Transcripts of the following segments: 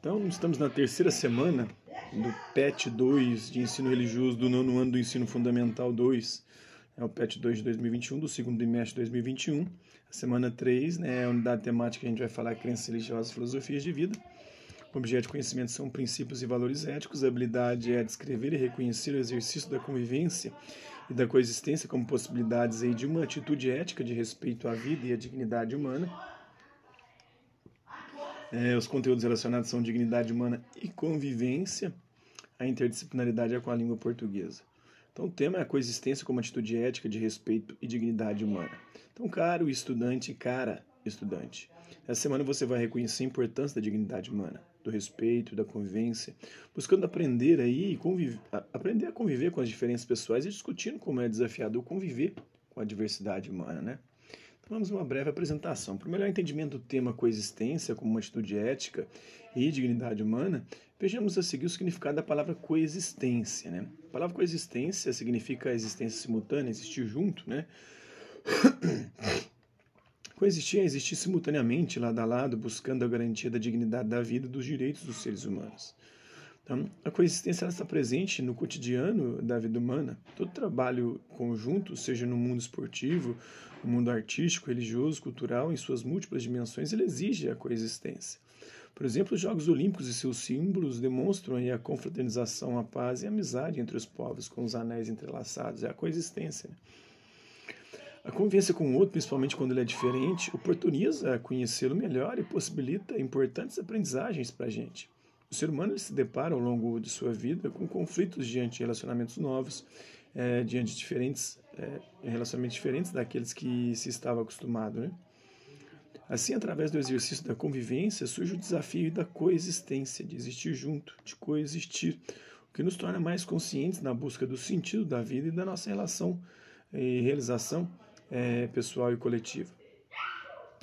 Então, estamos na terceira semana do PET 2 de ensino religioso do nono ano do ensino fundamental 2. É o PET 2 de 2021, do segundo trimestre de 2021. A semana 3 né, é a unidade temática que a gente vai falar crenças religiosas e filosofias de vida. O objeto de conhecimento são princípios e valores éticos. A habilidade é descrever e reconhecer o exercício da convivência e da coexistência como possibilidades aí de uma atitude ética de respeito à vida e à dignidade humana. É, os conteúdos relacionados são dignidade humana e convivência, a interdisciplinaridade é com a língua portuguesa. Então, o tema é a coexistência como atitude ética de respeito e dignidade humana. Então, caro estudante, cara estudante, essa semana você vai reconhecer a importância da dignidade humana, do respeito, da convivência, buscando aprender aí, conviver, aprender a conviver com as diferenças pessoais e discutindo como é desafiador conviver com a diversidade humana, né? Vamos uma breve apresentação. Para o melhor entendimento do tema coexistência como uma atitude ética e dignidade humana, vejamos a seguir o significado da palavra coexistência. Né? A palavra coexistência significa existência simultânea, existir junto. Né? Coexistir é existir simultaneamente, lado a lado, buscando a garantia da dignidade da vida e dos direitos dos seres humanos. Então, a coexistência está presente no cotidiano da vida humana. Todo trabalho conjunto, seja no mundo esportivo, no mundo artístico, religioso, cultural, em suas múltiplas dimensões, ele exige a coexistência. Por exemplo, os Jogos Olímpicos e seus símbolos demonstram a confraternização, a paz e a amizade entre os povos, com os anéis entrelaçados. É a coexistência. Né? A convivência com o outro, principalmente quando ele é diferente, oportuniza conhecê-lo melhor e possibilita importantes aprendizagens para a gente. O ser humano se depara ao longo de sua vida com conflitos diante de relacionamentos novos, é, diante de diferentes é, relacionamentos diferentes daqueles que se estava acostumado. Né? Assim, através do exercício da convivência, surge o desafio da coexistência, de existir junto, de coexistir, o que nos torna mais conscientes na busca do sentido da vida e da nossa relação e realização é, pessoal e coletiva.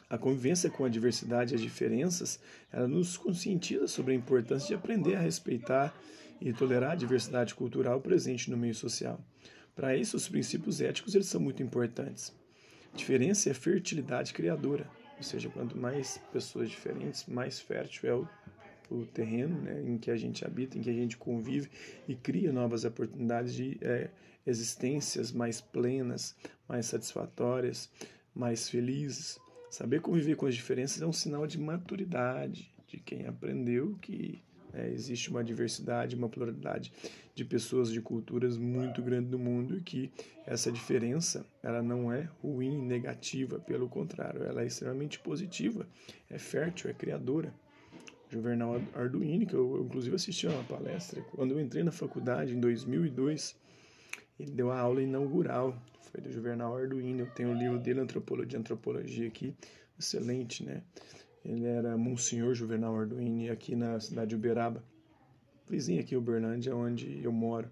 A convivência com a diversidade e as diferenças, ela nos conscientiza sobre a importância de aprender a respeitar e tolerar a diversidade cultural presente no meio social. Para isso, os princípios éticos eles são muito importantes. Diferença é fertilidade criadora, ou seja, quanto mais pessoas diferentes, mais fértil é o, o terreno né, em que a gente habita, em que a gente convive e cria novas oportunidades de é, existências mais plenas, mais satisfatórias, mais felizes. Saber conviver com as diferenças é um sinal de maturidade de quem aprendeu que é, existe uma diversidade, uma pluralidade de pessoas, de culturas muito grande no mundo e que essa diferença ela não é ruim, negativa, pelo contrário, ela é extremamente positiva, é fértil, é criadora. Juvenal Arduino, que eu inclusive assisti a uma palestra, quando eu entrei na faculdade em 2002, ele deu a aula inaugural, foi do Juvenal Arduino, eu tenho o livro dele, Antropologia de Antropologia aqui, excelente, né? Ele era Monsenhor Juvenal Arduini aqui na cidade de Uberaba, vizinho aqui Uberlândia, onde eu moro.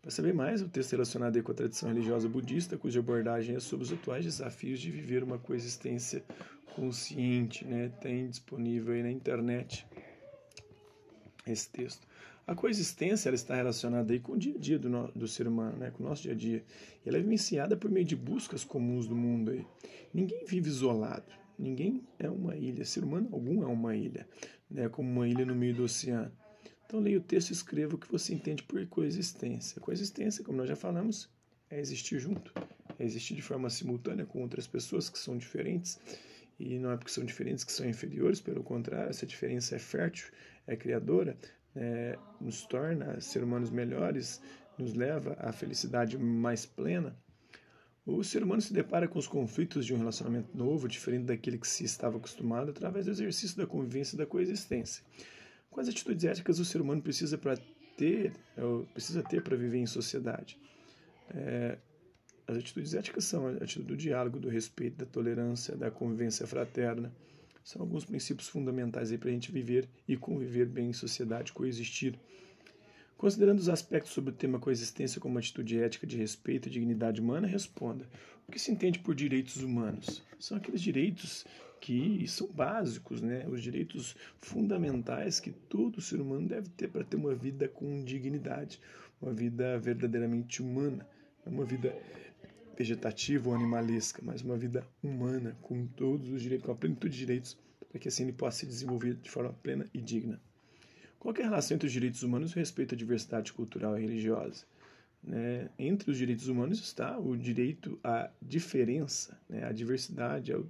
Para saber mais, o texto relacionado com a tradição religiosa budista, cuja abordagem é sobre os atuais desafios de viver uma coexistência consciente, né? tem disponível aí na internet esse texto. A coexistência ela está relacionada aí com o dia a dia do, no, do ser humano, né? com o nosso dia a dia. Ela é vivenciada por meio de buscas comuns do mundo. Aí. Ninguém vive isolado. Ninguém é uma ilha, ser humano algum é uma ilha, né, como uma ilha no meio do oceano. Então leia o texto e escreva o que você entende por coexistência. Coexistência, como nós já falamos, é existir junto, é existir de forma simultânea com outras pessoas que são diferentes. E não é porque são diferentes que são inferiores, pelo contrário, essa diferença é fértil, é criadora, é, nos torna ser humanos melhores, nos leva à felicidade mais plena. O ser humano se depara com os conflitos de um relacionamento novo, diferente daquele que se estava acostumado, através do exercício da convivência e da coexistência. Quais atitudes éticas o ser humano precisa para ter, precisa ter para viver em sociedade? É, as atitudes éticas são a atitude do diálogo, do respeito, da tolerância, da convivência fraterna. São alguns princípios fundamentais para a gente viver e conviver bem em sociedade, coexistir. Considerando os aspectos sobre o tema coexistência como atitude ética de respeito e dignidade humana, responda: o que se entende por direitos humanos? São aqueles direitos que são básicos, né? os direitos fundamentais que todo ser humano deve ter para ter uma vida com dignidade, uma vida verdadeiramente humana, uma vida vegetativa ou animalesca, mas uma vida humana, com todos os direitos, com a plenitude de direitos para que assim ele possa se desenvolver de forma plena e digna. Qual é a relação entre os direitos humanos e o respeito à diversidade cultural e religiosa? Né? Entre os direitos humanos está o direito à diferença, né? à diversidade, ao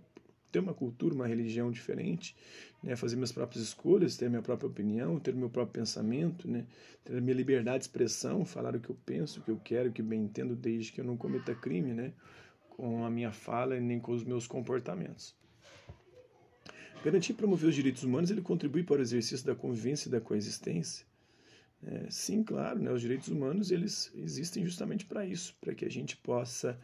ter uma cultura, uma religião diferente, né? fazer minhas próprias escolhas, ter minha própria opinião, ter meu próprio pensamento, né? ter minha liberdade de expressão, falar o que eu penso, o que eu quero, o que bem entendo, desde que eu não cometa crime né? com a minha fala e nem com os meus comportamentos. Garantir e promover os direitos humanos ele contribui para o exercício da convivência e da coexistência. É, sim, claro, né, os direitos humanos eles existem justamente para isso, para que a gente possa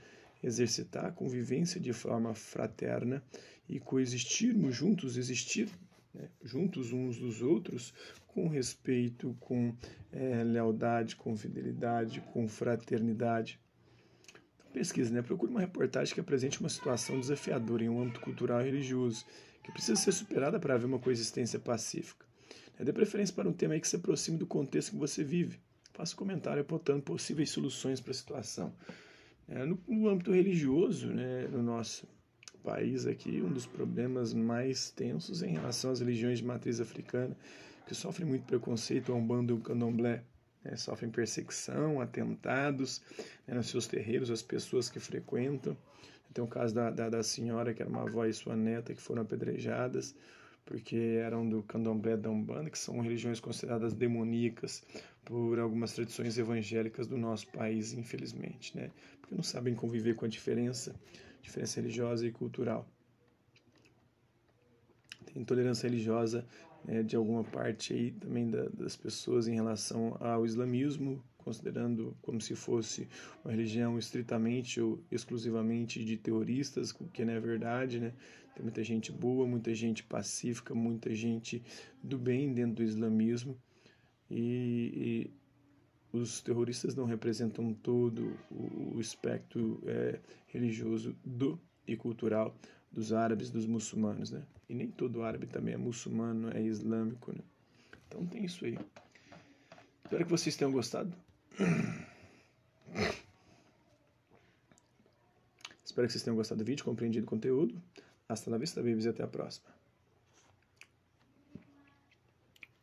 exercitar a convivência de forma fraterna e coexistirmos juntos, existir né, juntos uns dos outros, com respeito, com é, lealdade, com fidelidade, com fraternidade. Então, pesquisa, né? Procure uma reportagem que apresente uma situação desafiadora em um âmbito cultural e religioso que precisa ser superada para haver uma coexistência pacífica. Dê preferência para um tema que se aproxime do contexto que você vive. Faça um comentário apontando possíveis soluções para a situação. É, no, no, âmbito religioso, né, no nosso país aqui, um dos problemas mais tensos em relação às religiões de matriz africana, que sofrem muito preconceito, é um bando candomblé. Né, sofrem perseguição, atentados né, nos seus terreiros, as pessoas que frequentam. Tem o caso da, da, da, senhora, que era uma avó e sua neta, que foram apedrejadas porque eram do candomblé da Umbanda, que são religiões consideradas demoníacas por algumas tradições evangélicas do nosso país, infelizmente, né? Porque não sabem conviver com a diferença, diferença religiosa e cultural. Tem intolerância religiosa né, de alguma parte aí também da, das pessoas em relação ao islamismo, considerando como se fosse uma religião estritamente ou exclusivamente de terroristas, o que não é verdade, né? Tem muita gente boa, muita gente pacífica, muita gente do bem dentro do islamismo e, e os terroristas não representam todo o, o espectro é, religioso do e cultural dos árabes, dos muçulmanos, né? E nem todo árabe também é muçulmano, é islâmico, né? Então tem isso aí. Espero que vocês tenham gostado. Espero que vocês tenham gostado do vídeo, compreendido o conteúdo. Hasta la vista, babies, e até a próxima.